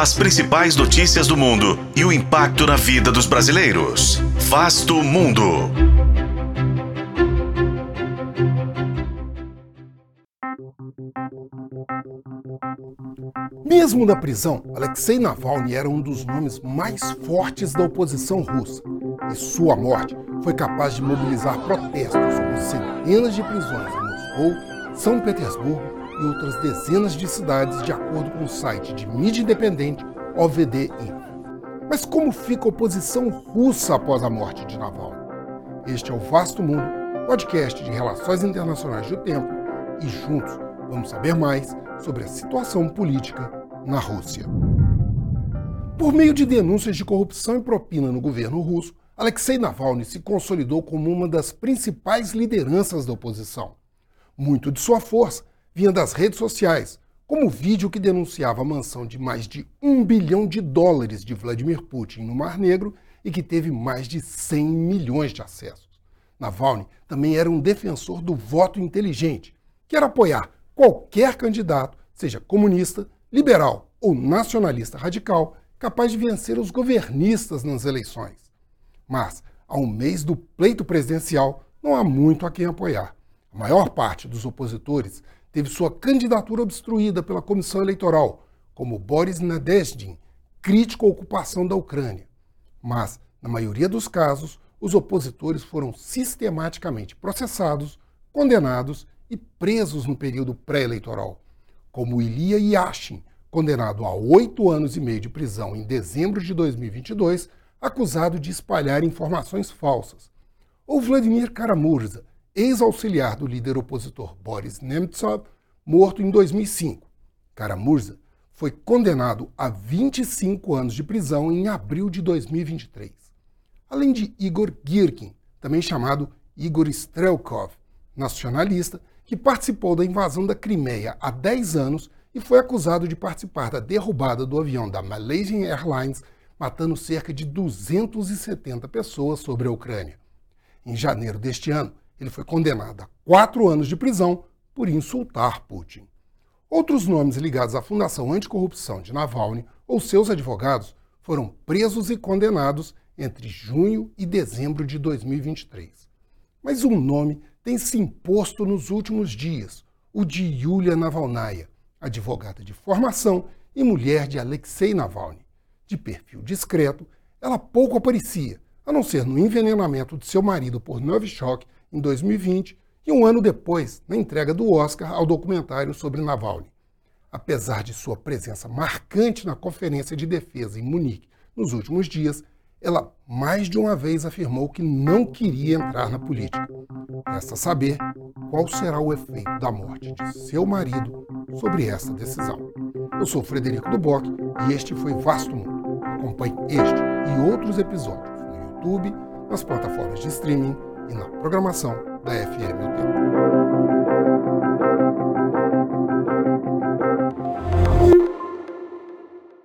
As principais notícias do mundo e o impacto na vida dos brasileiros. Vasto Mundo. Mesmo na prisão, Alexei Navalny era um dos nomes mais fortes da oposição russa. E sua morte foi capaz de mobilizar protestos com centenas de prisões em Moscou, São Petersburgo e outras dezenas de cidades, de acordo com o site de mídia independente OVD Info. Mas como fica a oposição russa após a morte de Navalny? Este é o Vasto Mundo, podcast de relações internacionais do tempo, e juntos vamos saber mais sobre a situação política na Rússia. Por meio de denúncias de corrupção e propina no governo russo, Alexei Navalny se consolidou como uma das principais lideranças da oposição. Muito de sua força vinha das redes sociais, como o vídeo que denunciava a mansão de mais de um bilhão de dólares de Vladimir Putin no Mar Negro e que teve mais de 100 milhões de acessos. Navalny também era um defensor do voto inteligente, que era apoiar qualquer candidato, seja comunista, liberal ou nacionalista radical, capaz de vencer os governistas nas eleições. Mas, a um mês do pleito presidencial, não há muito a quem apoiar. A maior parte dos opositores teve sua candidatura obstruída pela comissão eleitoral, como Boris Nadezhdin, crítico à ocupação da Ucrânia. Mas, na maioria dos casos, os opositores foram sistematicamente processados, condenados e presos no período pré-eleitoral, como Ilya Yashin, condenado a oito anos e meio de prisão em dezembro de 2022 acusado de espalhar informações falsas. Ou Vladimir Karamurza, ex-auxiliar do líder opositor Boris Nemtsov, morto em 2005. Karamurza foi condenado a 25 anos de prisão em abril de 2023. Além de Igor Girkin, também chamado Igor Strelkov, nacionalista, que participou da invasão da Crimeia há 10 anos e foi acusado de participar da derrubada do avião da Malaysian Airlines matando cerca de 270 pessoas sobre a Ucrânia. Em janeiro deste ano, ele foi condenado a quatro anos de prisão por insultar Putin. Outros nomes ligados à Fundação Anticorrupção de Navalny ou seus advogados foram presos e condenados entre junho e dezembro de 2023. Mas um nome tem se imposto nos últimos dias, o de Yulia Navalnaya, advogada de formação e mulher de Alexei Navalny de perfil discreto, ela pouco aparecia, a não ser no envenenamento de seu marido por Novichok em 2020 e um ano depois na entrega do Oscar ao documentário sobre Navalny. Apesar de sua presença marcante na Conferência de Defesa em Munique nos últimos dias, ela mais de uma vez afirmou que não queria entrar na política. Resta saber qual será o efeito da morte de seu marido sobre essa decisão. Eu sou Frederico Duboc e este foi Vasto Mundo. Acompanhe este e outros episódios no YouTube, nas plataformas de streaming e na programação da FM Tempo.